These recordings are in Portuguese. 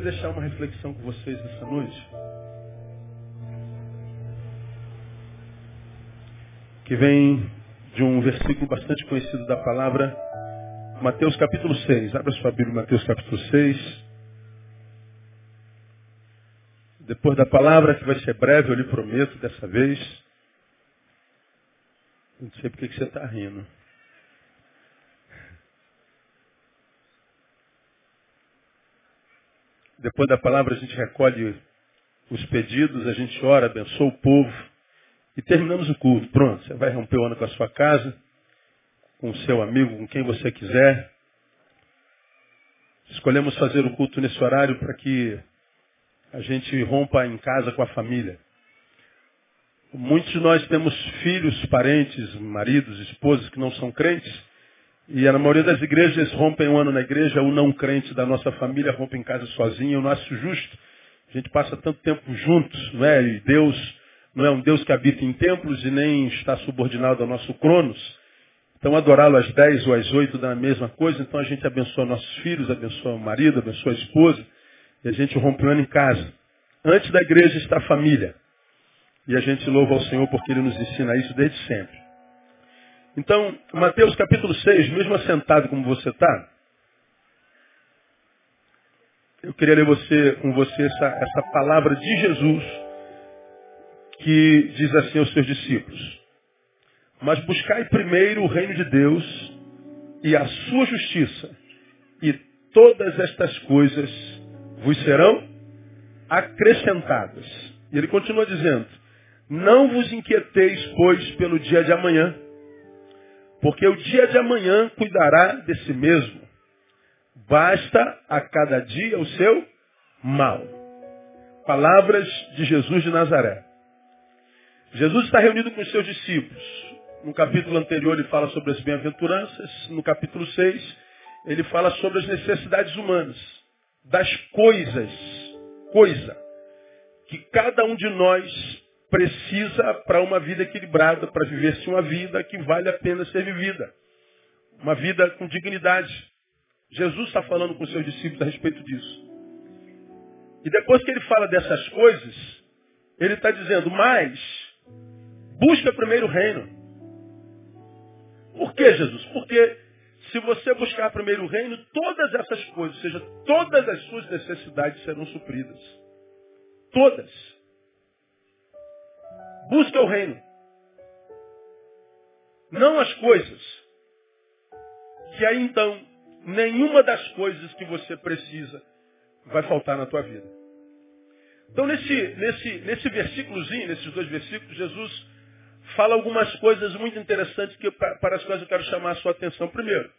deixar uma reflexão com vocês essa noite. Que vem de um versículo bastante conhecido da palavra, Mateus capítulo 6. Abra sua Bíblia, Mateus capítulo 6. Depois da palavra, que vai ser breve, eu lhe prometo dessa vez. Não sei porque que você está rindo. Depois da palavra, a gente recolhe os pedidos, a gente ora, abençoa o povo e terminamos o culto. Pronto, você vai romper o ano com a sua casa, com o seu amigo, com quem você quiser. Escolhemos fazer o culto nesse horário para que a gente rompa em casa com a família. Muitos de nós temos filhos, parentes, maridos, esposas que não são crentes. E na maioria das igrejas rompem um ano na igreja, o não crente da nossa família rompe em casa sozinho. Eu não acho justo. A gente passa tanto tempo juntos, não é? E Deus não é um Deus que habita em templos e nem está subordinado ao nosso cronos. Então adorá-lo às 10 ou às 8 dá a mesma coisa. Então a gente abençoa nossos filhos, abençoa o marido, abençoa a esposa. E a gente rompe o ano em casa. Antes da igreja está a família. E a gente louva ao Senhor porque Ele nos ensina isso desde sempre. Então, Mateus capítulo 6, mesmo assentado como você está, eu queria ler você, com você essa, essa palavra de Jesus que diz assim aos seus discípulos. Mas buscai primeiro o reino de Deus e a sua justiça, e todas estas coisas vos serão acrescentadas. E ele continua dizendo, não vos inquieteis, pois, pelo dia de amanhã, porque o dia de amanhã cuidará de si mesmo. Basta a cada dia o seu mal. Palavras de Jesus de Nazaré. Jesus está reunido com os seus discípulos. No capítulo anterior ele fala sobre as bem-aventuranças. No capítulo 6 ele fala sobre as necessidades humanas. Das coisas. Coisa. Que cada um de nós precisa para uma vida equilibrada, para viver-se uma vida que vale a pena ser vivida. Uma vida com dignidade. Jesus está falando com seus discípulos a respeito disso. E depois que ele fala dessas coisas, ele está dizendo, mas busca primeiro o reino. Por que, Jesus? Porque se você buscar primeiro o reino, todas essas coisas, ou seja, todas as suas necessidades serão supridas. Todas. Busca o reino. Não as coisas. Que aí então, nenhuma das coisas que você precisa vai faltar na tua vida. Então nesse, nesse, nesse versículozinho, nesses dois versículos, Jesus fala algumas coisas muito interessantes que, para as quais eu quero chamar a sua atenção. Primeiro,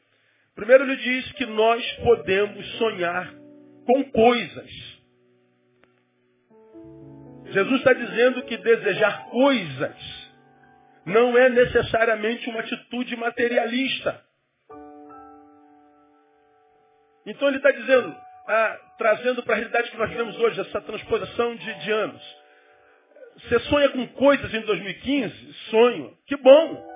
primeiro ele diz que nós podemos sonhar com coisas. Jesus está dizendo que desejar coisas não é necessariamente uma atitude materialista. Então ele está dizendo, ah, trazendo para a realidade que nós vivemos hoje, essa transposição de, de anos. Você sonha com coisas em 2015? Sonho. Que bom.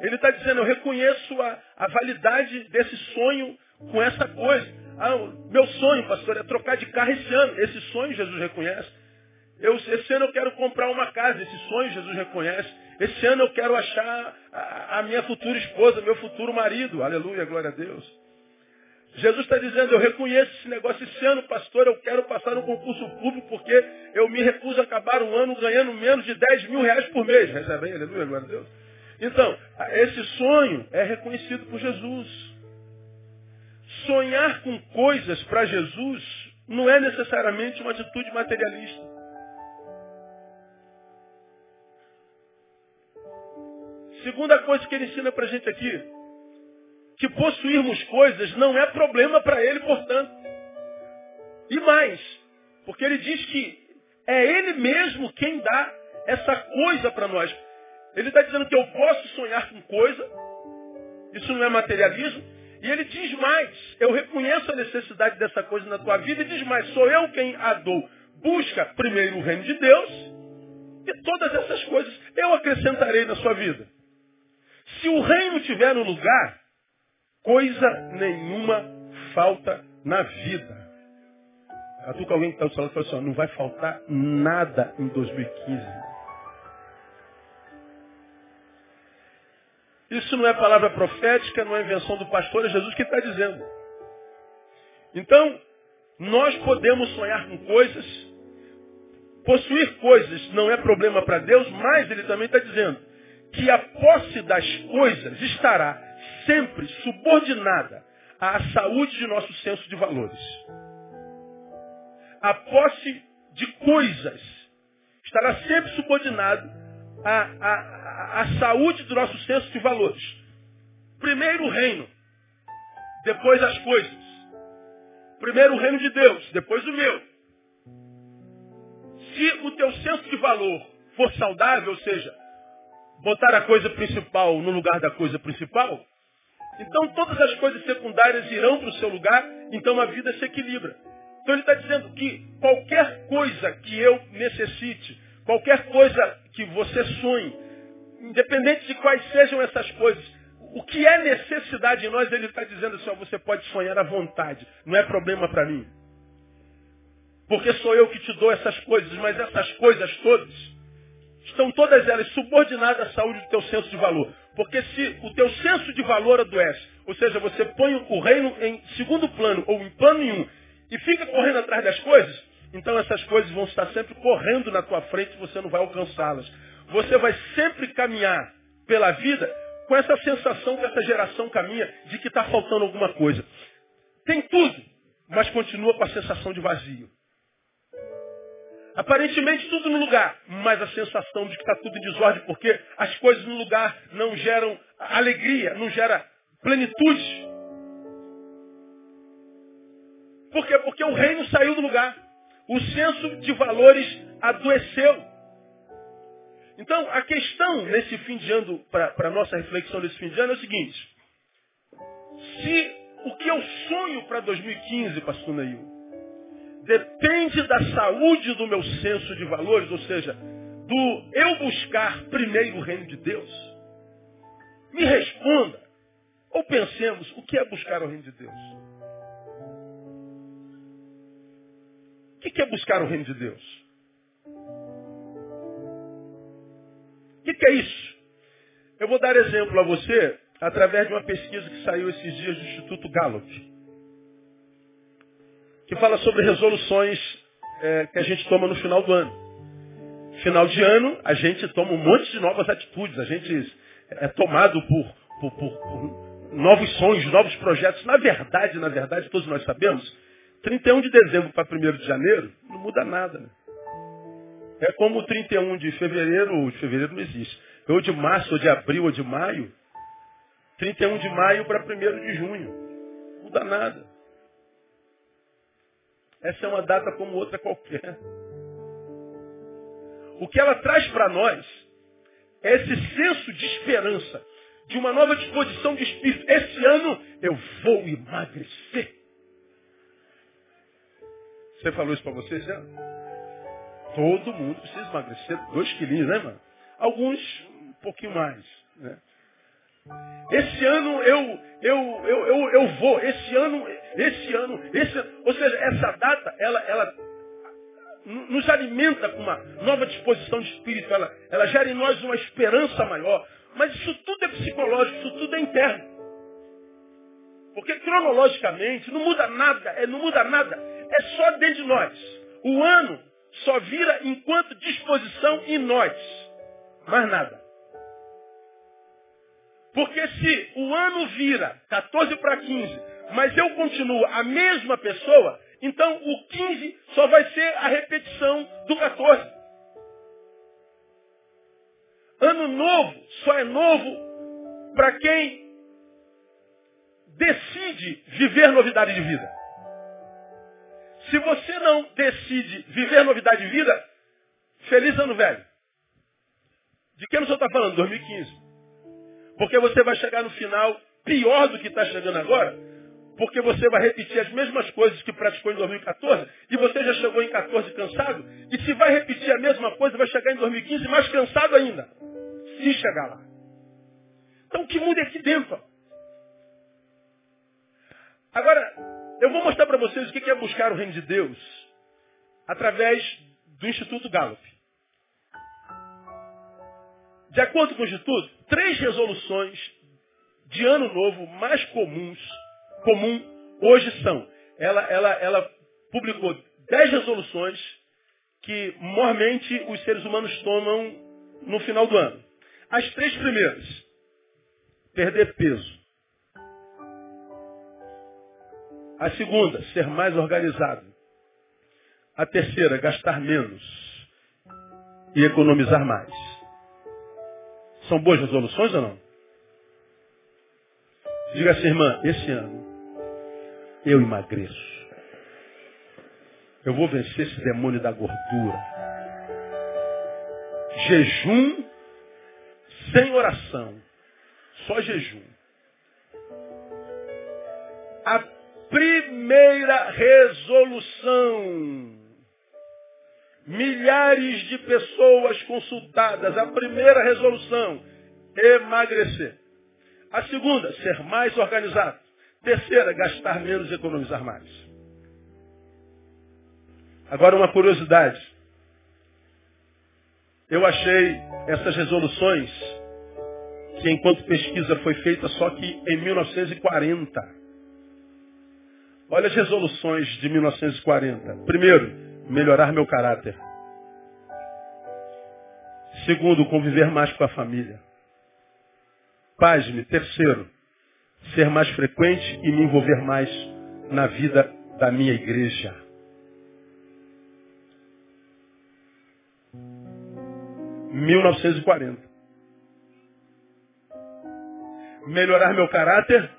Ele está dizendo, eu reconheço a, a validade desse sonho com essa coisa. Ah, meu sonho, pastor, é trocar de carro esse ano. Esse sonho Jesus reconhece. Eu, esse ano eu quero comprar uma casa, esse sonho Jesus reconhece. Esse ano eu quero achar a, a minha futura esposa, meu futuro marido. Aleluia, glória a Deus. Jesus está dizendo, eu reconheço esse negócio esse ano, pastor, eu quero passar no concurso público porque eu me recuso a acabar o ano ganhando menos de 10 mil reais por mês. Recebe aleluia, glória a Deus. Então, esse sonho é reconhecido por Jesus. Sonhar com coisas para Jesus não é necessariamente uma atitude materialista. Segunda coisa que ele ensina para a gente aqui, que possuirmos coisas não é problema para ele, portanto. E mais, porque ele diz que é ele mesmo quem dá essa coisa para nós. Ele está dizendo que eu posso sonhar com coisa, isso não é materialismo, e ele diz mais, eu reconheço a necessidade dessa coisa na tua vida, e diz mais, sou eu quem a dou. Busca primeiro o reino de Deus, e todas essas coisas eu acrescentarei na sua vida. Se o reino estiver no lugar, coisa nenhuma falta na vida. Catuca alguém que está e fala assim, ó, não vai faltar nada em 2015. Isso não é palavra profética, não é invenção do pastor, é Jesus que está dizendo. Então, nós podemos sonhar com coisas, possuir coisas não é problema para Deus, mas ele também está dizendo que a posse das coisas estará sempre subordinada à saúde de nosso senso de valores. A posse de coisas estará sempre subordinado à, à, à saúde do nosso senso de valores. Primeiro o reino, depois as coisas. Primeiro o reino de Deus, depois o meu. Se o teu senso de valor for saudável, ou seja, botar a coisa principal no lugar da coisa principal, então todas as coisas secundárias irão para o seu lugar, então a vida se equilibra. Então ele está dizendo que qualquer coisa que eu necessite, qualquer coisa que você sonhe, independente de quais sejam essas coisas, o que é necessidade em nós, ele está dizendo assim, ó, você pode sonhar à vontade, não é problema para mim. Porque sou eu que te dou essas coisas, mas essas coisas todas estão todas elas subordinadas à saúde do teu senso de valor. Porque se o teu senso de valor adoece, ou seja, você põe o reino em segundo plano ou em plano nenhum e fica correndo atrás das coisas, então essas coisas vão estar sempre correndo na tua frente e você não vai alcançá-las. Você vai sempre caminhar pela vida com essa sensação que essa geração caminha de que está faltando alguma coisa. Tem tudo, mas continua com a sensação de vazio. Aparentemente tudo no lugar, mas a sensação de que está tudo em desordem, porque as coisas no lugar não geram alegria, não gera plenitude. Por quê? Porque o reino saiu do lugar. O senso de valores adoeceu. Então, a questão nesse fim de ano, para a nossa reflexão nesse fim de ano, é o seguinte. Se o que eu sonho para 2015, pastor Neil, depende da saúde do meu senso de valores, ou seja, do eu buscar primeiro o reino de Deus, me responda. Ou pensemos, o que é buscar o reino de Deus? O que é buscar o reino de Deus? O que, é isso? Eu vou dar exemplo a você através de uma pesquisa que saiu esses dias do Instituto Gallup, que fala sobre resoluções é, que a gente toma no final do ano. Final de ano, a gente toma um monte de novas atitudes, a gente é tomado por, por, por, por novos sonhos, novos projetos. Na verdade, na verdade, todos nós sabemos, 31 de dezembro para 1 de janeiro, não muda nada. Né? É como 31 de fevereiro, ou de fevereiro não existe. Ou de março, ou de abril, ou de maio. 31 de maio para 1 de junho. Não muda nada. Essa é uma data como outra qualquer. O que ela traz para nós é esse senso de esperança, de uma nova disposição de espírito. Esse ano eu vou emagrecer. Você falou isso para vocês já? Todo mundo precisa emagrecer dois quilinhos, né, mano? Alguns um pouquinho mais, né? Esse ano eu, eu, eu, eu, eu vou, esse ano, esse ano, esse Ou seja, essa data, ela, ela nos alimenta com uma nova disposição de espírito, ela, ela gera em nós uma esperança maior. Mas isso tudo é psicológico, isso tudo é interno. Porque cronologicamente não muda nada, é, não muda nada, é só dentro de nós. O ano só vira enquanto disposição em nós. Mais nada. Porque se o ano vira 14 para 15, mas eu continuo a mesma pessoa, então o 15 só vai ser a repetição do 14. Ano novo só é novo para quem decide viver novidade de vida. Se você não decide viver novidade de vida, feliz ano velho. De que ano senhor está falando? 2015. Porque você vai chegar no final pior do que está chegando agora, porque você vai repetir as mesmas coisas que praticou em 2014, e você já chegou em 14 cansado, e se vai repetir a mesma coisa, vai chegar em 2015 mais cansado ainda. Se chegar lá. Então que muda é aqui dentro. Agora, eu vou mostrar para vocês o que é buscar o reino de Deus através do Instituto Gallup. De acordo com o Instituto, três resoluções de ano novo mais comuns, comum hoje são. Ela, ela, ela publicou dez resoluções que mormente os seres humanos tomam no final do ano. As três primeiras, perder peso. A segunda, ser mais organizado. A terceira, gastar menos e economizar mais. São boas resoluções ou não? Diga assim, irmã, esse ano eu emagreço. Eu vou vencer esse demônio da gordura. Jejum sem oração. Só jejum. A primeira resolução. Milhares de pessoas consultadas. A primeira resolução. Emagrecer. A segunda, ser mais organizado. Terceira, gastar menos e economizar mais. Agora uma curiosidade. Eu achei essas resoluções que enquanto pesquisa foi feita só que em 1940. Olha as resoluções de 1940. Primeiro, melhorar meu caráter. Segundo, conviver mais com a família. Pasme. Terceiro, ser mais frequente e me envolver mais na vida da minha igreja. 1940. Melhorar meu caráter,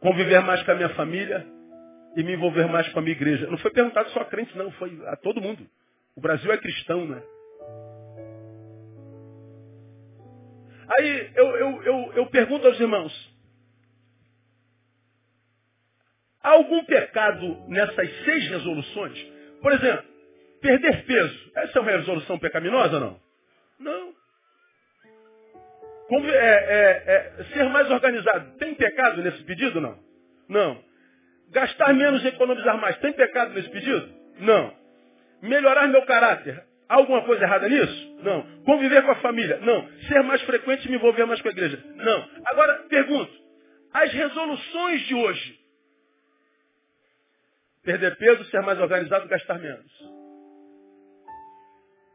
conviver mais com a minha família e me envolver mais com a minha igreja. Não foi perguntado só a crente, não, foi a todo mundo. O Brasil é cristão, né? Aí eu, eu, eu, eu pergunto aos irmãos, há algum pecado nessas seis resoluções? Por exemplo, Perder peso. Essa é uma resolução pecaminosa ou não? Não. Como, é, é, é, ser mais organizado. Tem pecado nesse pedido? Não. Não. Gastar menos e economizar mais. Tem pecado nesse pedido? Não. Melhorar meu caráter. Há alguma coisa errada nisso? Não. Conviver com a família? Não. Ser mais frequente e me envolver mais com a igreja? Não. Agora, pergunto. As resoluções de hoje. Perder peso, ser mais organizado, gastar menos.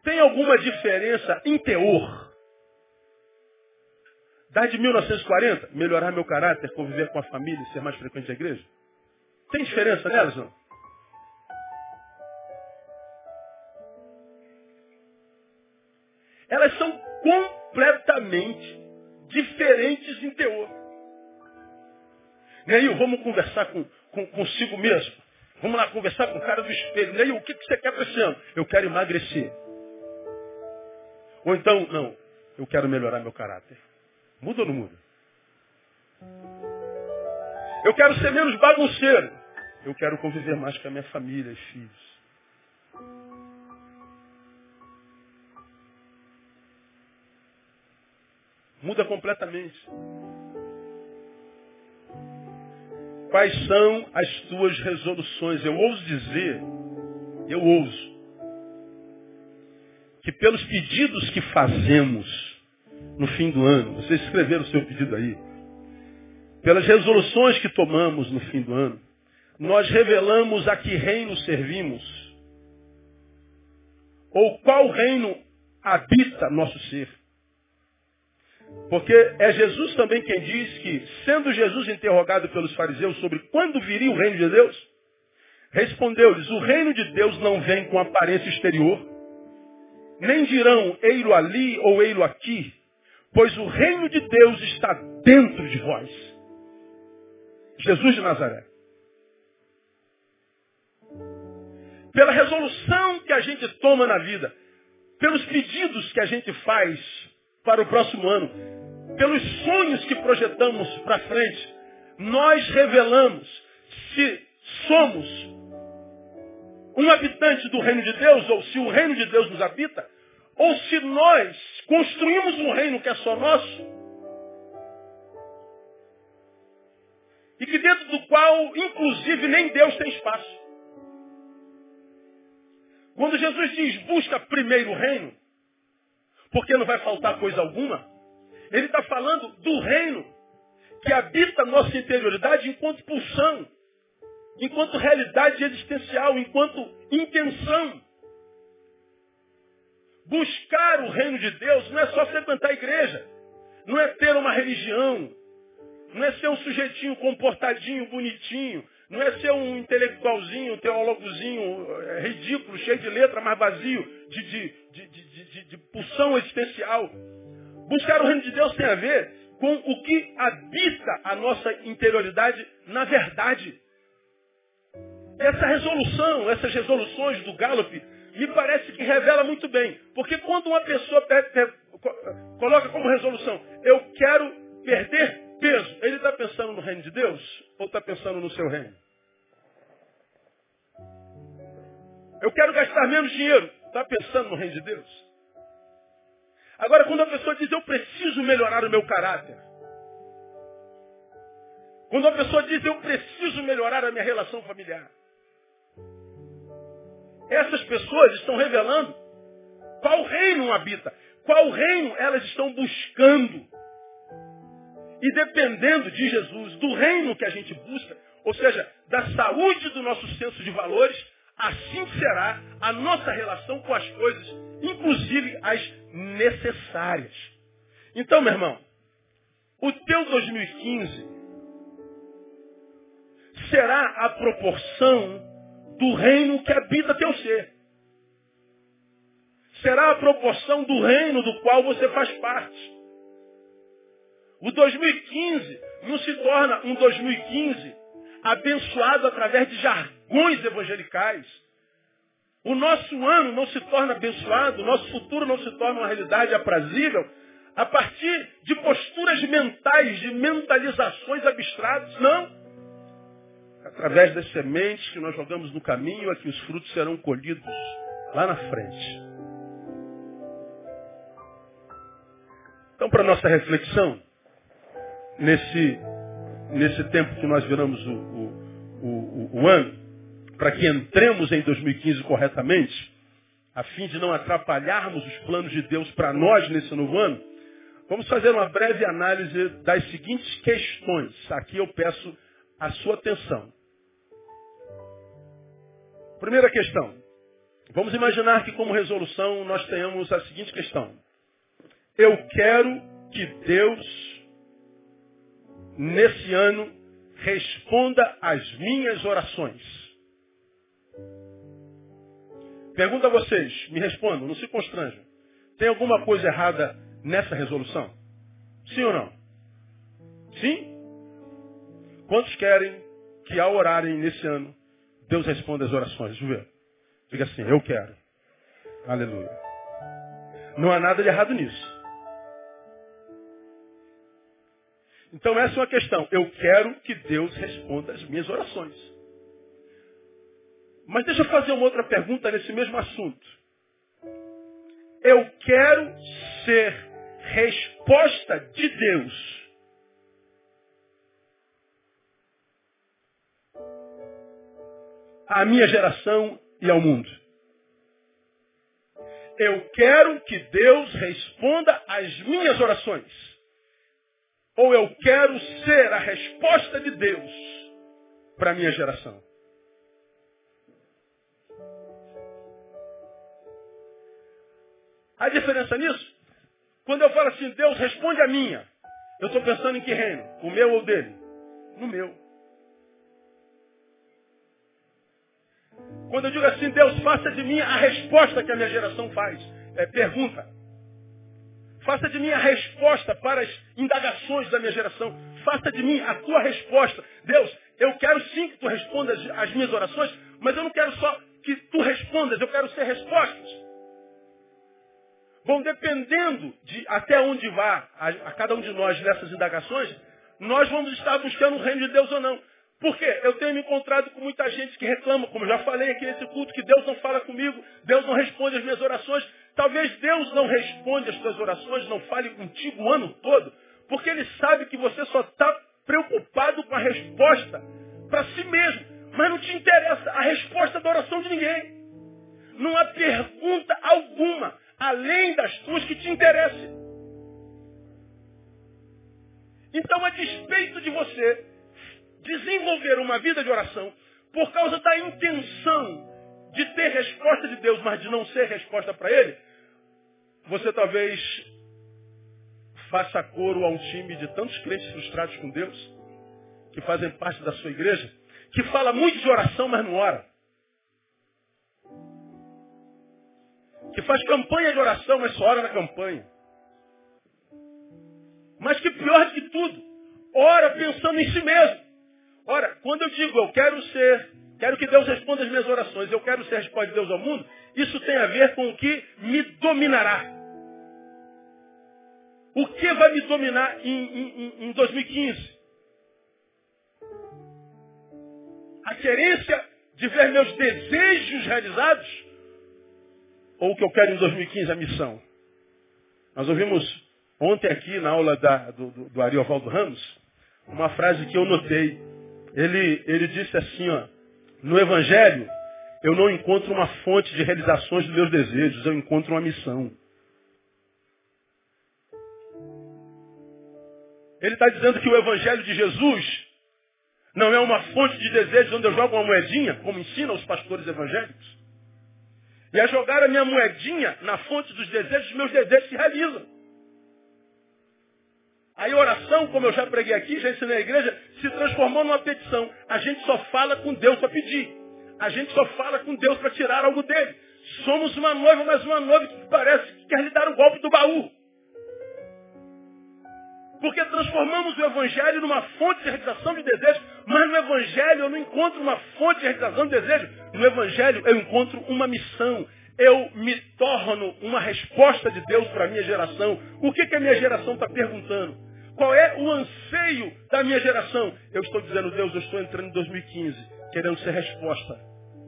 Tem alguma diferença em teor? Da de 1940, melhorar meu caráter, conviver com a família, ser mais frequente à igreja? Tem diferença nelas, não? Diferentes em teor. Neil, vamos conversar com, com, consigo mesmo. Vamos lá conversar com o cara do espelho. Neil, o que, que você quer para esse ano? Eu quero emagrecer. Ou então, não, eu quero melhorar meu caráter. Muda ou não muda? Eu quero ser menos bagunceiro. Eu quero conviver mais com a minha família e filhos. Muda completamente. Quais são as tuas resoluções? Eu ouso dizer, eu ouso, que pelos pedidos que fazemos no fim do ano, vocês escreveram o seu pedido aí, pelas resoluções que tomamos no fim do ano, nós revelamos a que reino servimos, ou qual reino habita nosso ser. Porque é Jesus também quem diz que, sendo Jesus interrogado pelos fariseus sobre quando viria o reino de Deus, respondeu-lhes, o reino de Deus não vem com aparência exterior, nem dirão ei-lo ali ou ei-lo aqui, pois o reino de Deus está dentro de vós. Jesus de Nazaré. Pela resolução que a gente toma na vida, pelos pedidos que a gente faz para o próximo ano, pelos sonhos que projetamos para frente, nós revelamos se somos um habitante do reino de Deus, ou se o reino de Deus nos habita, ou se nós construímos um reino que é só nosso, e que dentro do qual, inclusive, nem Deus tem espaço. Quando Jesus diz busca primeiro o reino, porque não vai faltar coisa alguma, ele está falando do reino que habita nossa interioridade enquanto pulsão, enquanto realidade existencial, enquanto intenção. Buscar o reino de Deus não é só frequentar a igreja, não é ter uma religião, não é ser um sujeitinho comportadinho, bonitinho, não é ser um intelectualzinho, um teólogozinho é, ridículo, cheio de letra, mas vazio de, de, de, de, pulsão existencial. Buscar o reino de Deus tem a ver com o que habita a nossa interioridade na verdade. Essa resolução, essas resoluções do Gallup, me parece que revela muito bem. Porque quando uma pessoa coloca como resolução, eu quero perder peso, ele está pensando no reino de Deus ou está pensando no seu reino? Eu quero gastar menos dinheiro, está pensando no reino de Deus? Agora, quando a pessoa diz, eu preciso melhorar o meu caráter. Quando a pessoa diz, eu preciso melhorar a minha relação familiar. Essas pessoas estão revelando qual reino habita, qual reino elas estão buscando. E dependendo de Jesus, do reino que a gente busca, ou seja, da saúde do nosso senso de valores, assim será a nossa relação com as coisas, inclusive as necessárias. Então, meu irmão, o teu 2015 será a proporção do reino que habita teu ser. Será a proporção do reino do qual você faz parte. O 2015 não se torna um 2015 abençoado através de jargões evangelicais. O nosso ano não se torna abençoado, o nosso futuro não se torna uma realidade aprazível a partir de posturas mentais, de mentalizações abstratas, não. Através das sementes que nós jogamos no caminho, é que os frutos serão colhidos lá na frente. Então, para nossa reflexão, nesse, nesse tempo que nós viramos o, o, o, o ano, para que entremos em 2015 corretamente, a fim de não atrapalharmos os planos de Deus para nós nesse novo ano, vamos fazer uma breve análise das seguintes questões. Aqui eu peço a sua atenção. Primeira questão. Vamos imaginar que como resolução nós tenhamos a seguinte questão. Eu quero que Deus, nesse ano, responda às minhas orações. Pergunto a vocês, me respondam, não se constranjam. Tem alguma coisa errada nessa resolução? Sim ou não? Sim? Quantos querem que ao orarem nesse ano, Deus responda as orações? Deixa eu ver. Diga assim, eu quero. Aleluia. Não há nada de errado nisso. Então essa é uma questão. Eu quero que Deus responda as minhas orações. Mas deixa eu fazer uma outra pergunta nesse mesmo assunto. Eu quero ser resposta de Deus. À minha geração e ao mundo. Eu quero que Deus responda às minhas orações. Ou eu quero ser a resposta de Deus para a minha geração. A diferença nisso? Quando eu falo assim, Deus responde a minha, eu estou pensando em que reino? O meu ou dele? No meu. Quando eu digo assim, Deus, faça de mim a resposta que a minha geração faz. É, pergunta. Faça de mim a resposta para as indagações da minha geração. Faça de mim a tua resposta. Deus, eu quero sim que tu respondas as minhas orações, mas eu não quero só que tu respondas, eu quero ser respostas. Bom, dependendo de até onde vá a, a, cada um de nós nessas indagações, nós vamos estar buscando o reino de Deus ou não. Por quê? Eu tenho me encontrado com muita gente que reclama, como eu já falei aqui nesse culto, que Deus não fala comigo, Deus não responde as minhas orações. Talvez Deus não responda as suas orações, não fale contigo o ano todo, porque Ele sabe que você só está preocupado com a resposta para si mesmo. Mas não te interessa a resposta da oração de ninguém. Não há pergunta alguma, além das tuas que te interessem. Então, a despeito de você desenvolver uma vida de oração por causa da intenção de ter resposta de Deus, mas de não ser resposta para Ele, você talvez faça coro a um time de tantos crentes frustrados com Deus, que fazem parte da sua igreja, que fala muito de oração, mas não ora. Que faz campanha de oração, mas só ora na campanha. Mas que pior que tudo, ora pensando em si mesmo. Ora, quando eu digo eu quero ser, quero que Deus responda as minhas orações, eu quero ser a resposta de Deus ao mundo, isso tem a ver com o que me dominará. O que vai me dominar em, em, em 2015? A querência de ver meus desejos realizados? Ou o que eu quero em 2015, a missão? Nós ouvimos ontem aqui na aula da, do, do, do Ariovaldo Ramos, uma frase que eu notei. Ele, ele disse assim, ó, no Evangelho, eu não encontro uma fonte de realizações dos meus desejos, eu encontro uma missão. Ele está dizendo que o Evangelho de Jesus não é uma fonte de desejos onde eu jogo uma moedinha, como ensinam os pastores evangélicos. E a jogar a minha moedinha na fonte dos desejos, meus desejos se realizam. Aí oração, como eu já preguei aqui, já ensinei na igreja, se transformou numa petição. A gente só fala com Deus para pedir. A gente só fala com Deus para tirar algo dele. Somos uma noiva, mas uma noiva que parece que quer lhe dar o um golpe do baú. Porque transformamos o Evangelho numa fonte de realização de desejo, mas no Evangelho eu não encontro uma fonte de realização de desejo. No Evangelho eu encontro uma missão. Eu me torno uma resposta de Deus para a minha geração. O que, que a minha geração está perguntando? Qual é o anseio da minha geração? Eu estou dizendo, Deus, eu estou entrando em 2015, querendo ser resposta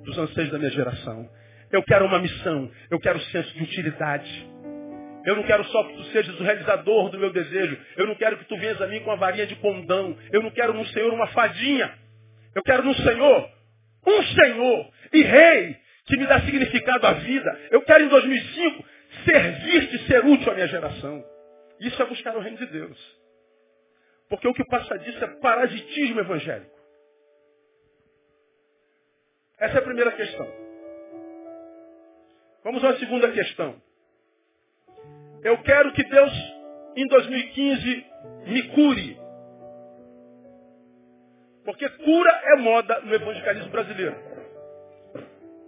dos anseios da minha geração. Eu quero uma missão, eu quero senso de utilidade. Eu não quero só que tu sejas o realizador do meu desejo. Eu não quero que tu venhas a mim com a varinha de condão. Eu não quero no Senhor uma fadinha. Eu quero no Senhor um Senhor e Rei que me dá significado à vida. Eu quero em 2005 servir e ser útil à minha geração. Isso é buscar o reino de Deus. Porque o que passa disso é parasitismo evangélico. Essa é a primeira questão. Vamos à segunda questão. Eu quero que Deus, em 2015, me cure. Porque cura é moda no evangelicalismo brasileiro.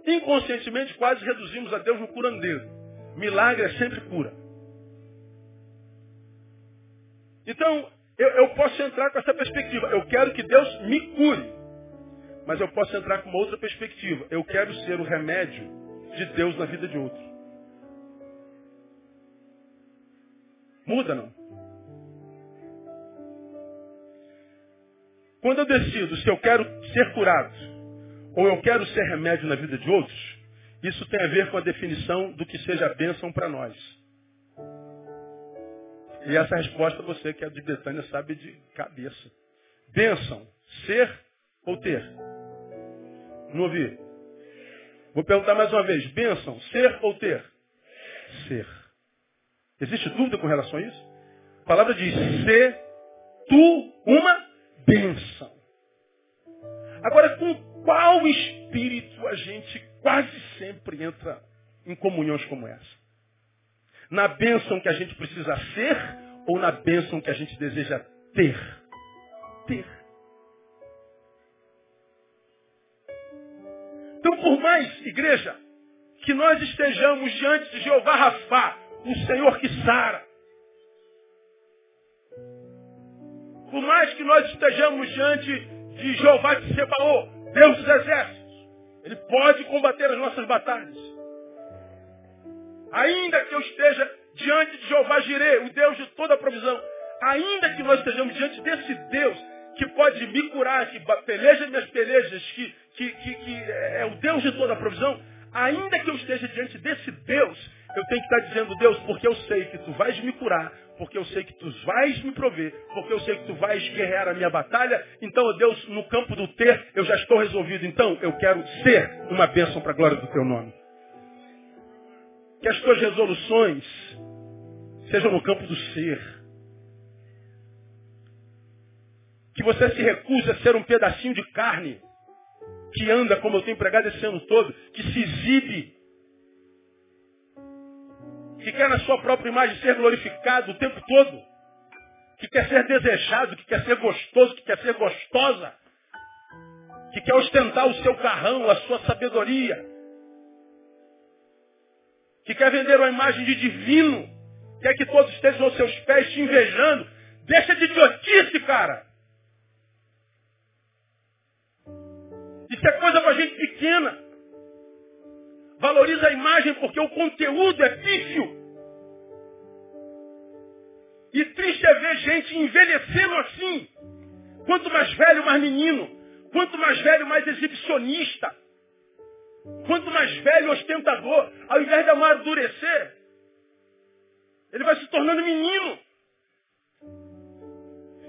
Inconscientemente, quase reduzimos a Deus no curandeiro. Milagre é sempre cura. Então, eu, eu posso entrar com essa perspectiva. Eu quero que Deus me cure. Mas eu posso entrar com uma outra perspectiva. Eu quero ser o remédio de Deus na vida de outro. Muda não. Quando eu decido se eu quero ser curado ou eu quero ser remédio na vida de outros, isso tem a ver com a definição do que seja bênção para nós. E essa resposta você que é de Betânia sabe de cabeça. Bênção, ser ou ter? Não ouvi? Vou perguntar mais uma vez. Bênção, ser ou ter? Ser. Existe dúvida com relação a isso? A palavra diz, ser tu uma bênção. Agora, com qual espírito a gente quase sempre entra em comunhões como essa? Na bênção que a gente precisa ser ou na bênção que a gente deseja ter? Ter. Então, por mais, igreja, que nós estejamos diante de Jeová Rafá, o Senhor que sara. Por mais que nós estejamos diante de Jeová de Sebaô, Deus dos exércitos, Ele pode combater as nossas batalhas. Ainda que eu esteja diante de Jeová Jirê, o Deus de toda a provisão, ainda que nós estejamos diante desse Deus que pode me curar, que peleja minhas pelejas, que, que, que, que é o Deus de toda a provisão, ainda que eu esteja diante desse Deus, eu tenho que estar dizendo, Deus, porque eu sei que tu vais me curar, porque eu sei que tu vais me prover, porque eu sei que tu vais guerrear a minha batalha, então, Deus, no campo do ter, eu já estou resolvido. Então, eu quero ser uma bênção para a glória do teu nome. Que as tuas resoluções sejam no campo do ser. Que você se recuse a ser um pedacinho de carne que anda, como eu tenho pregado esse ano todo, que se exibe, que quer na sua própria imagem ser glorificado o tempo todo, que quer ser desejado, que quer ser gostoso, que quer ser gostosa, que quer ostentar o seu carrão, a sua sabedoria, que quer vender uma imagem de divino, quer que todos estejam aos seus pés te invejando. Deixa de idiotice, cara. Isso é coisa para gente pequena. Valoriza a imagem porque o conteúdo é pífio. E triste é ver gente envelhecendo assim. Quanto mais velho, mais menino. Quanto mais velho, mais exibicionista. Quanto mais velho, ostentador. Ao invés de amadurecer, ele vai se tornando menino.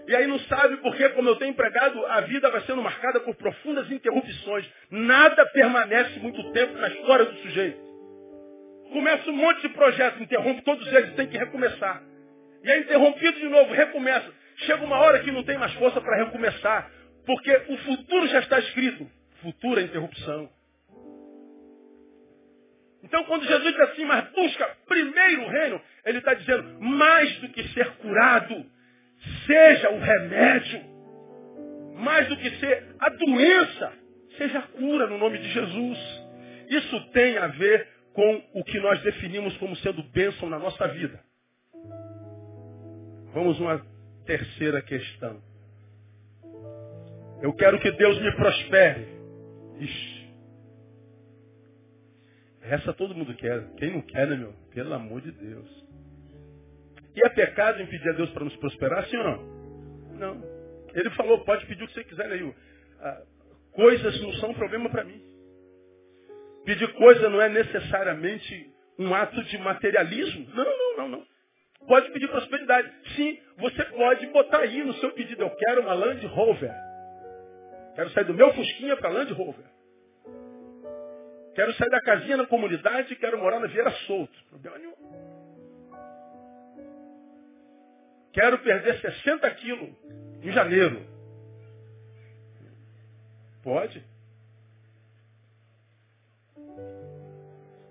E aí não sabe porque, como eu tenho empregado, a vida vai sendo marcada por profundas interrupções. Nada permanece muito tempo na história do sujeito. Começa um monte de projetos, interrompe todos eles, tem que recomeçar. E é interrompido de novo, recomeça. Chega uma hora que não tem mais força para recomeçar, porque o futuro já está escrito. Futura interrupção. Então, quando Jesus diz assim, mas busca primeiro o reino, ele está dizendo, mais do que ser curado, seja o remédio, mais do que ser a doença, seja a cura no nome de Jesus. Isso tem a ver com o que nós definimos como sendo bênção na nossa vida. Vamos uma terceira questão. Eu quero que Deus me prospere. Ixi. Essa todo mundo quer. Quem não quer, né, meu? Pelo amor de Deus. E é pecado impedir a Deus para nos prosperar, sim ou não? Não. Ele falou, pode pedir o que você quiser aí. Ah, coisas não são um problema para mim. Pedir coisa não é necessariamente um ato de materialismo. Não, não, não, não. Pode pedir prosperidade. Sim, você pode botar aí no seu pedido, eu quero uma Land Rover. Quero sair do meu Fusquinha para Land Rover. Quero sair da casinha na comunidade e quero morar na Vieira Solto. Problema nenhum. Quero perder 60 quilos em janeiro. Pode?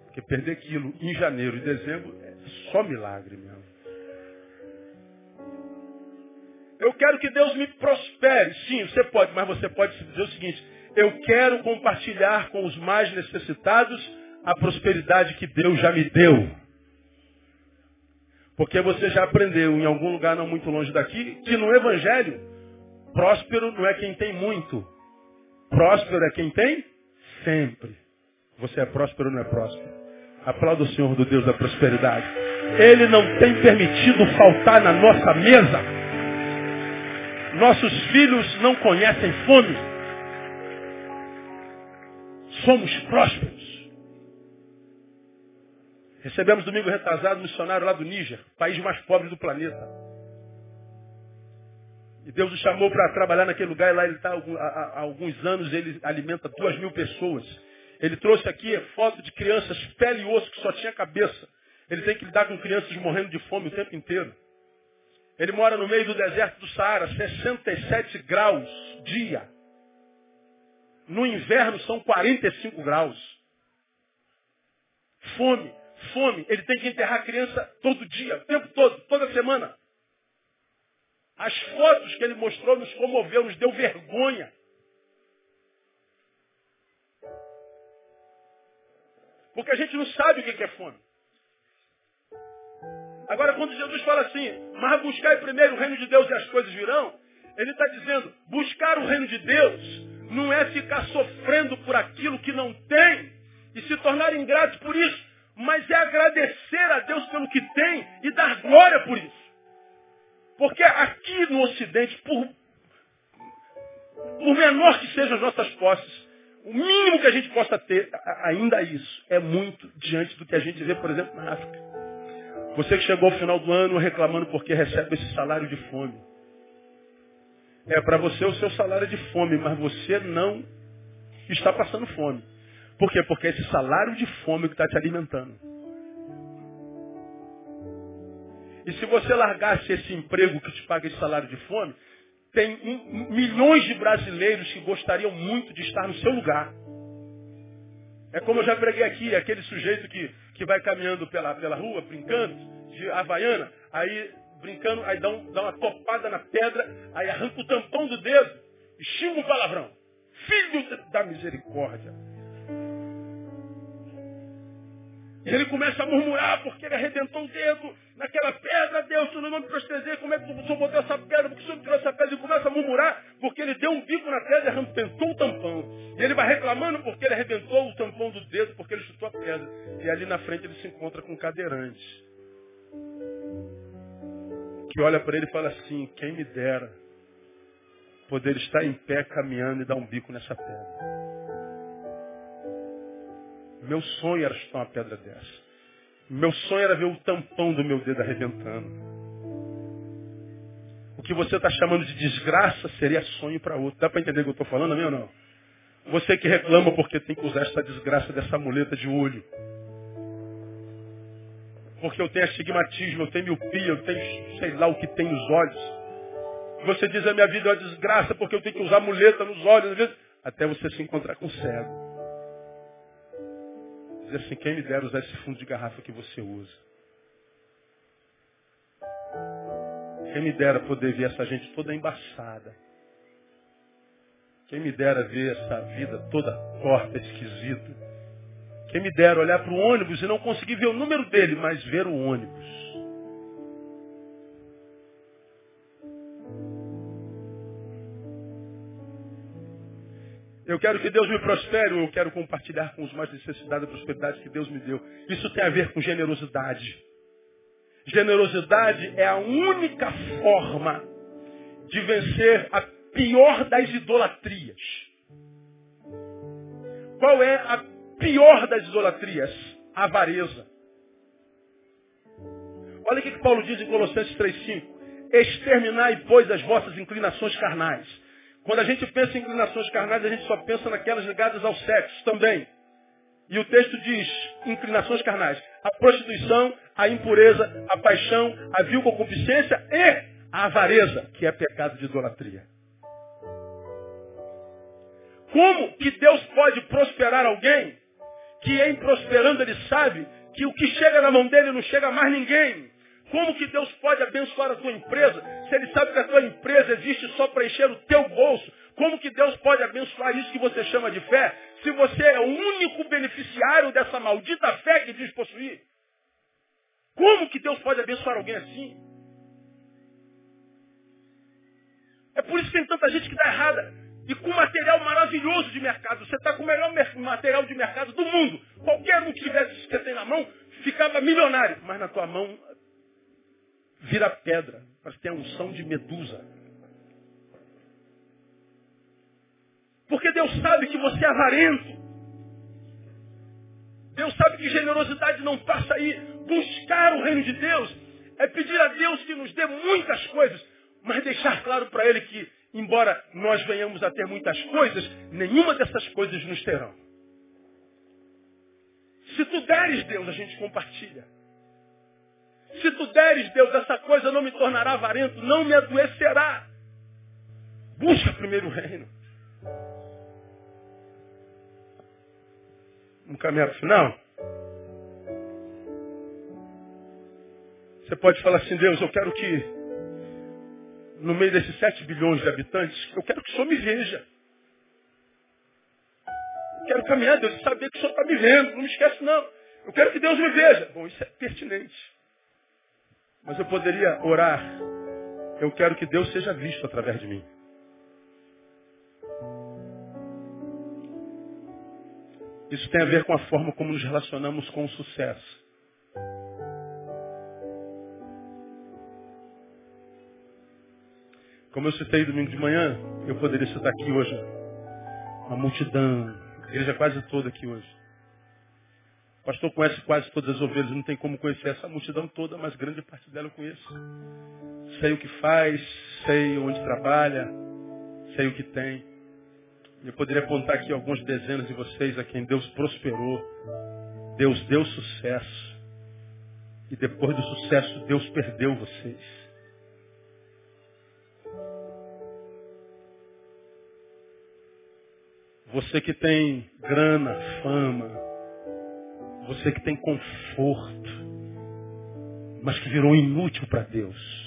Porque perder quilo em janeiro e dezembro é só milagre mesmo. Eu quero que Deus me prospere. Sim, você pode, mas você pode dizer o seguinte: eu quero compartilhar com os mais necessitados a prosperidade que Deus já me deu. Porque você já aprendeu em algum lugar não muito longe daqui que no Evangelho, próspero não é quem tem muito. Próspero é quem tem sempre. Você é próspero ou não é próspero? Aplauda o Senhor do Deus da prosperidade. Ele não tem permitido faltar na nossa mesa. Nossos filhos não conhecem fome. Somos prósperos. Recebemos domingo retrasado um missionário lá do Níger, país mais pobre do planeta. E Deus o chamou para trabalhar naquele lugar, e lá ele está há, alguns anos, ele alimenta duas mil pessoas. Ele trouxe aqui foto de crianças, pele e osso, que só tinha cabeça. Ele tem que lidar com crianças morrendo de fome o tempo inteiro. Ele mora no meio do deserto do Saara, 67 graus dia. No inverno são 45 graus. Fome fome, ele tem que enterrar a criança todo dia, o tempo todo, toda semana. As fotos que ele mostrou nos comoveu, nos deu vergonha. Porque a gente não sabe o que é fome. Agora, quando Jesus fala assim, mas buscai primeiro o reino de Deus e as coisas virão, ele está dizendo, buscar o reino de Deus não é ficar sofrendo por aquilo que não tem e se tornar ingrato por isso mas é agradecer a Deus pelo que tem e dar glória por isso. Porque aqui no Ocidente, por, por menor que sejam as nossas posses, o mínimo que a gente possa ter, ainda isso, é muito diante do que a gente vê, por exemplo, na África. Você que chegou ao final do ano reclamando porque recebe esse salário de fome. É para você o seu salário é de fome, mas você não está passando fome. Por quê? Porque é esse salário de fome que está te alimentando. E se você largasse esse emprego que te paga esse salário de fome, tem um, milhões de brasileiros que gostariam muito de estar no seu lugar. É como eu já preguei aqui, aquele sujeito que, que vai caminhando pela, pela rua, brincando, de Havaiana, aí brincando, aí dá, um, dá uma topada na pedra, aí arranca o tampão do dedo e xinga palavrão. Filho da misericórdia. E ele começa a murmurar porque ele arrebentou o dedo naquela pedra. Deus, tu não me prostezei, como é que o senhor botou essa pedra? Porque o senhor tirou essa pedra e começa a murmurar porque ele deu um bico na pedra e arrebentou o tampão. E ele vai reclamando porque ele arrebentou o tampão do dedo, porque ele chutou a pedra. E ali na frente ele se encontra com um cadeirante. Que olha para ele e fala assim, quem me dera poder estar em pé caminhando e dar um bico nessa pedra. Meu sonho era chutar uma pedra dessa. Meu sonho era ver o tampão do meu dedo arrebentando. O que você está chamando de desgraça seria sonho para outro. Dá para entender o que eu estou falando, meu não? Você que reclama porque tem que usar essa desgraça dessa muleta de olho. Porque eu tenho astigmatismo, eu tenho miopia, eu tenho sei lá o que tem nos olhos. Você diz a minha vida é uma desgraça porque eu tenho que usar muleta nos olhos, até você se encontrar com cego. Diz assim, quem me dera usar esse fundo de garrafa que você usa. Quem me dera poder ver essa gente toda embaçada. Quem me dera ver essa vida toda torta, esquisita. Quem me dera olhar para o ônibus e não conseguir ver o número dele, mas ver o ônibus. Eu quero que Deus me prospere, eu quero compartilhar com os mais necessitados a prosperidade que Deus me deu. Isso tem a ver com generosidade. Generosidade é a única forma de vencer a pior das idolatrias. Qual é a pior das idolatrias? A avareza. Olha o que Paulo diz em Colossenses 3,5. Exterminai, pois, as vossas inclinações carnais quando a gente pensa em inclinações carnais, a gente só pensa naquelas ligadas ao sexo também. E o texto diz, inclinações carnais, a prostituição, a impureza, a paixão, a vil concupiscência e a avareza, que é pecado de idolatria. Como que Deus pode prosperar alguém que em prosperando ele sabe que o que chega na mão dele não chega mais ninguém? Como que Deus pode abençoar a tua empresa se Ele sabe que a tua empresa existe só para encher o teu bolso? Como que Deus pode abençoar isso que você chama de fé se você é o único beneficiário dessa maldita fé que diz possuir? Como que Deus pode abençoar alguém assim? É por isso que tem tanta gente que está errada. E com material maravilhoso de mercado. Você está com o melhor material de mercado do mundo. Qualquer um que tivesse isso que você tem na mão, ficava milionário. Mas na tua mão vira pedra, mas tem a unção de medusa. Porque Deus sabe que você é avarento. Deus sabe que generosidade não passa aí. Buscar o reino de Deus é pedir a Deus que nos dê muitas coisas, mas deixar claro para Ele que, embora nós venhamos a ter muitas coisas, nenhuma dessas coisas nos terão. Se tu deres, Deus, a gente compartilha. Se tu deres, Deus, essa coisa não me tornará avarento, não me adoecerá. Busca primeiro o reino. Vamos caminhar para o final? Você pode falar assim, Deus, eu quero que, no meio desses 7 bilhões de habitantes, eu quero que o Senhor me veja. Eu quero caminhar, Deus, e saber que o Senhor está me vendo. Não me esquece, não. Eu quero que Deus me veja. Bom, isso é pertinente. Mas eu poderia orar. Eu quero que Deus seja visto através de mim. Isso tem a ver com a forma como nos relacionamos com o sucesso. Como eu citei domingo de manhã, eu poderia citar aqui hoje uma multidão, a igreja quase toda aqui hoje. O pastor conhece quase todas as ovelhas, não tem como conhecer essa multidão toda, mas grande parte dela eu conheço. Sei o que faz, sei onde trabalha, sei o que tem. Eu poderia apontar aqui alguns dezenas de vocês a quem Deus prosperou, Deus deu sucesso. E depois do sucesso, Deus perdeu vocês. Você que tem grana, fama, você que tem conforto, mas que virou inútil para Deus.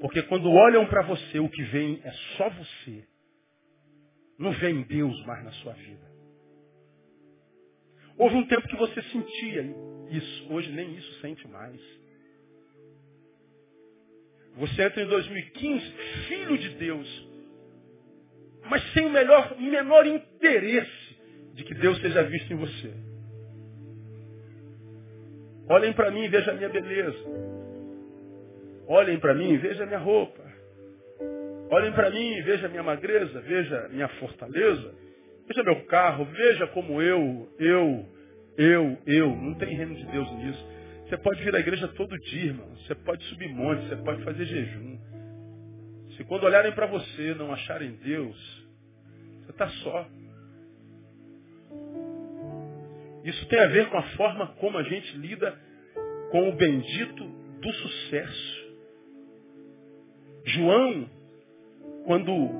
Porque quando olham para você, o que vem é só você. Não vem Deus mais na sua vida. Houve um tempo que você sentia isso. Hoje nem isso sente mais. Você entra em 2015, filho de Deus, mas sem o melhor, menor interesse de que Deus seja visto em você. Olhem para mim e vejam a minha beleza. Olhem para mim e vejam a minha roupa. Olhem para mim e vejam a minha magreza, veja minha fortaleza. Veja meu carro, veja como eu, eu, eu, eu. Não tem reino de Deus nisso. Você pode vir à igreja todo dia, irmão. Você pode subir monte, você pode fazer jejum. Se quando olharem para você não acharem Deus, você está só. Isso tem a ver com a forma como a gente lida com o bendito do sucesso. João, quando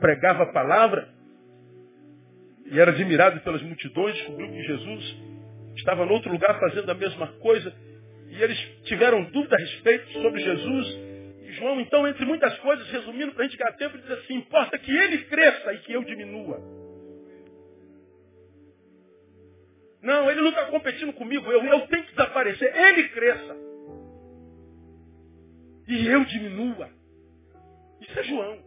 pregava a palavra e era admirado pelas multidões, descobriu que Jesus estava em outro lugar fazendo a mesma coisa e eles tiveram dúvida a respeito sobre Jesus João, então, entre muitas coisas, resumindo para a gente ganhar tempo, diz assim, importa que ele cresça e que eu diminua. Não, ele não está competindo comigo, eu, eu tenho que desaparecer, ele cresça. E eu diminua. Isso é João.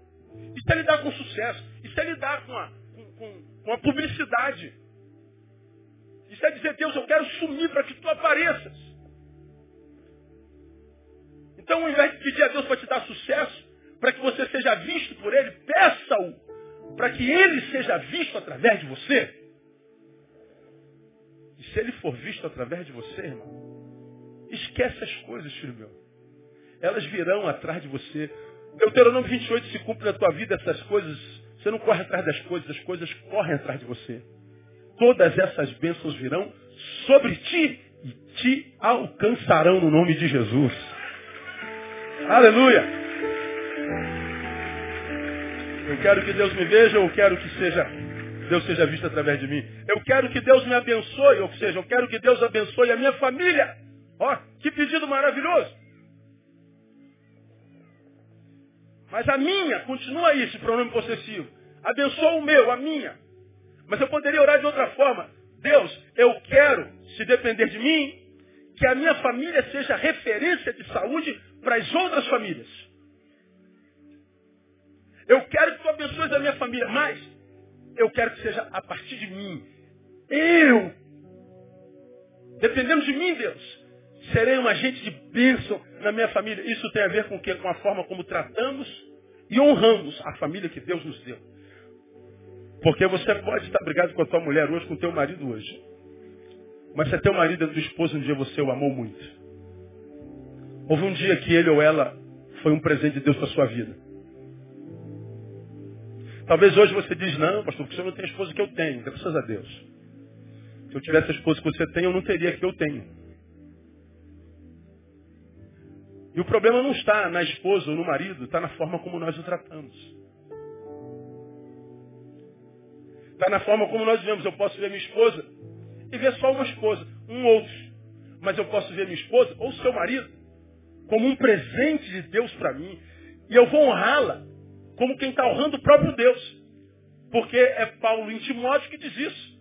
Isso é lidar com sucesso. Isso é lidar com a, com, com, com a publicidade. Isso é dizer, Deus, eu quero sumir para que tu apareças. Então, ao invés de pedir a Deus para te dar sucesso, para que você seja visto por Ele, peça-o para que Ele seja visto através de você. E se Ele for visto através de você, irmão, esquece as coisas, filho meu. Elas virão atrás de você. Deuteronômio 28 se cumpre na tua vida essas coisas. Você não corre atrás das coisas, as coisas correm atrás de você. Todas essas bênçãos virão sobre ti e te alcançarão no nome de Jesus. Aleluia. Eu quero que Deus me veja, eu quero que seja Deus seja visto através de mim. Eu quero que Deus me abençoe, ou seja, eu quero que Deus abençoe a minha família. Ó, que pedido maravilhoso. Mas a minha, continua aí esse pronome possessivo. Abençoa o meu, a minha. Mas eu poderia orar de outra forma. Deus, eu quero, se depender de mim, que a minha família seja referência de saúde para as outras famílias. Eu quero que tu abençoes a minha família, mas eu quero que seja a partir de mim. Eu, dependendo de mim, Deus, serei um agente de bênção na minha família. Isso tem a ver com o quê? Com a forma como tratamos e honramos a família que Deus nos deu. Porque você pode estar brigado com a tua mulher hoje, com o teu marido hoje. Mas se é teu marido é tua esposa, um dia você o amou muito. Houve um dia que ele ou ela foi um presente de Deus para a sua vida. Talvez hoje você diz, não, pastor, porque você não tem a esposa que eu tenho. Graças a Deus. Se eu tivesse a esposa que você tem, eu não teria a que eu tenho. E o problema não está na esposa ou no marido, está na forma como nós o tratamos. Está na forma como nós vivemos. Eu posso ver minha esposa e ver só uma esposa, um outro. Mas eu posso ver minha esposa ou seu marido como um presente de Deus para mim. E eu vou honrá-la como quem está honrando o próprio Deus. Porque é Paulo em Timóteo que diz isso.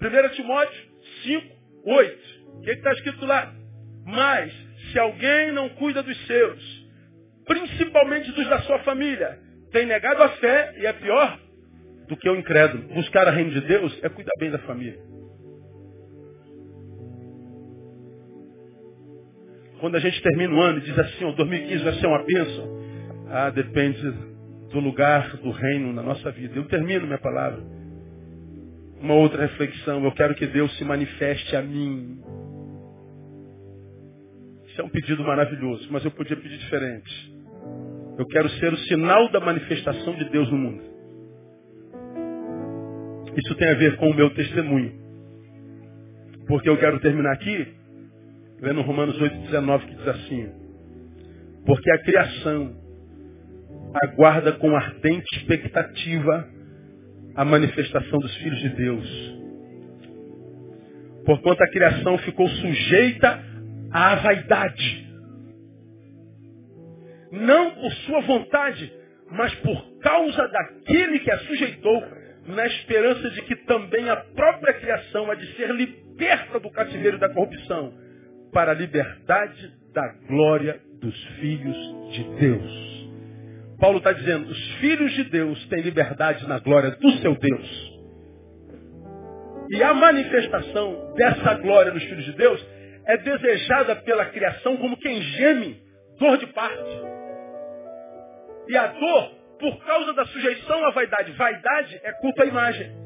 1 Timóteo 5, 8. O que está escrito lá? Mas, se alguém não cuida dos seus, principalmente dos da sua família, tem negado a fé e é pior do que o incrédulo. Buscar a reino de Deus é cuidar bem da família. Quando a gente termina o ano e diz assim, o 2015 vai ser uma bênção. Ah, depende do lugar do reino na nossa vida. Eu termino minha palavra. Uma outra reflexão. Eu quero que Deus se manifeste a mim. Isso é um pedido maravilhoso, mas eu podia pedir diferente. Eu quero ser o sinal da manifestação de Deus no mundo. Isso tem a ver com o meu testemunho. Porque eu quero terminar aqui, lendo Romanos 8,19, que diz assim, porque a criação aguarda com ardente expectativa a manifestação dos filhos de Deus. Porquanto a criação ficou sujeita à vaidade. Não por sua vontade, mas por causa daquele que a sujeitou, na esperança de que também a própria criação há de ser liberta do cativeiro da corrupção, para a liberdade da glória dos filhos de Deus. Paulo está dizendo, os filhos de Deus têm liberdade na glória do seu Deus. E a manifestação dessa glória dos filhos de Deus é desejada pela criação como quem geme, dor de parte. E a dor, por causa da sujeição à vaidade. Vaidade é culto à imagem.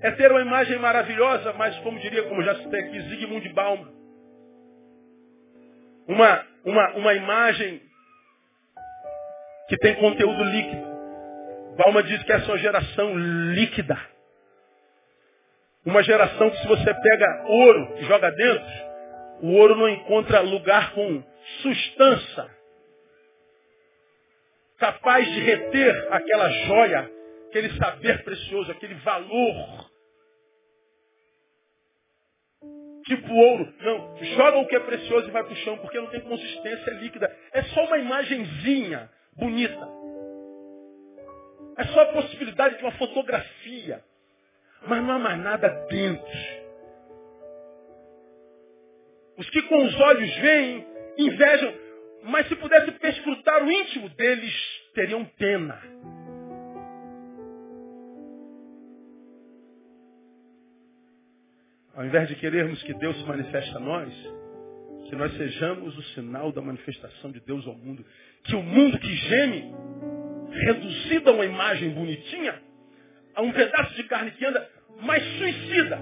É ter uma imagem maravilhosa, mas como diria, como já citei aqui, Zygmunt Bauman uma, uma, uma imagem que tem conteúdo líquido. Balma diz que essa é uma geração líquida. Uma geração que se você pega ouro e joga dentro, o ouro não encontra lugar com sustância capaz de reter aquela joia, aquele saber precioso, aquele valor tipo ouro. Não, joga o que é precioso e vai para o chão, porque não tem consistência líquida. É só uma imagenzinha bonita. É só a possibilidade de uma fotografia. Mas não há mais nada dentro. Os que com os olhos veem, invejam, mas se pudesse perscrutar o íntimo deles, teriam pena. Ao invés de querermos que Deus se manifeste a nós, que nós sejamos o sinal da manifestação de Deus ao mundo. Que o mundo que geme, reduzido a uma imagem bonitinha, a um pedaço de carne que anda, mas suicida.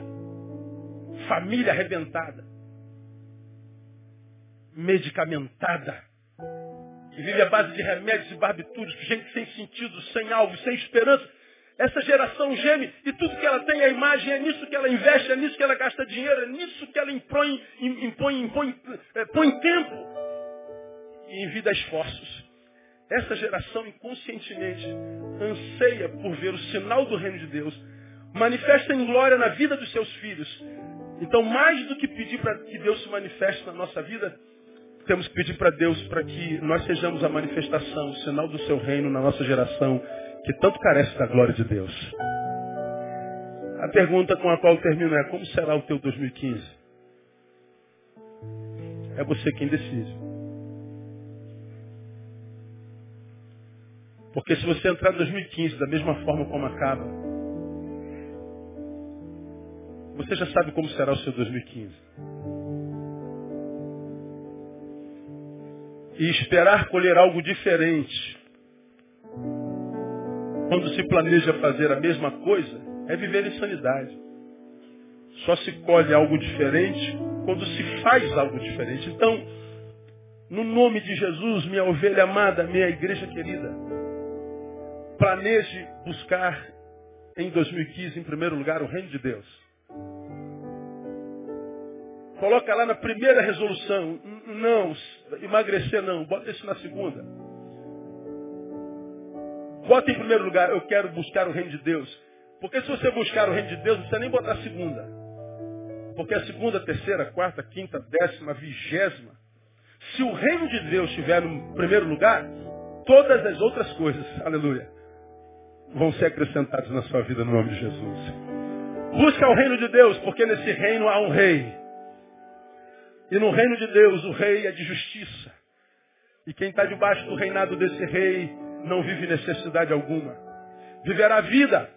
Família arrebentada. Medicamentada. Que vive à base de remédios e barbitúrios, gente sem sentido, sem alvo, sem esperança. Essa geração geme e tudo que ela tem é imagem, é nisso que ela investe, é nisso que ela gasta dinheiro, é nisso que ela impõe, impõe, impõe, é, põe tempo e envida esforços. Essa geração inconscientemente anseia por ver o sinal do reino de Deus, manifesta em glória na vida dos seus filhos. Então, mais do que pedir para que Deus se manifeste na nossa vida, temos que pedir para Deus para que nós sejamos a manifestação, o sinal do seu reino na nossa geração que tanto carece da glória de Deus. A pergunta com a qual eu termino é, como será o teu 2015? É você quem decide. Porque se você entrar em 2015 da mesma forma como acaba, você já sabe como será o seu 2015. E esperar colher algo diferente quando se planeja fazer a mesma coisa, é viver em sanidade. Só se colhe algo diferente quando se faz algo diferente. Então, no nome de Jesus, minha ovelha amada, minha igreja querida, planeje buscar em 2015, em primeiro lugar, o reino de Deus. Coloca lá na primeira resolução, não, emagrecer não, bota isso na segunda. Bota em primeiro lugar, eu quero buscar o reino de Deus. Porque se você buscar o reino de Deus, não precisa nem botar a segunda. Porque a segunda, terceira, quarta, quinta, décima, vigésima. Se o reino de Deus estiver no primeiro lugar, todas as outras coisas, aleluia, vão ser acrescentadas na sua vida no nome de Jesus. Busca o reino de Deus, porque nesse reino há um rei. E no reino de Deus, o rei é de justiça. E quem está debaixo do reinado desse rei não vive necessidade alguma. Viverá a vida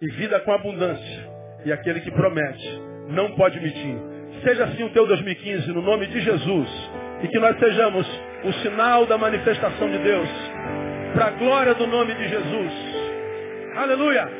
e vida com abundância. E aquele que promete não pode mentir. Seja assim o teu 2015 no nome de Jesus. E que nós sejamos o sinal da manifestação de Deus. Para a glória do nome de Jesus. Aleluia.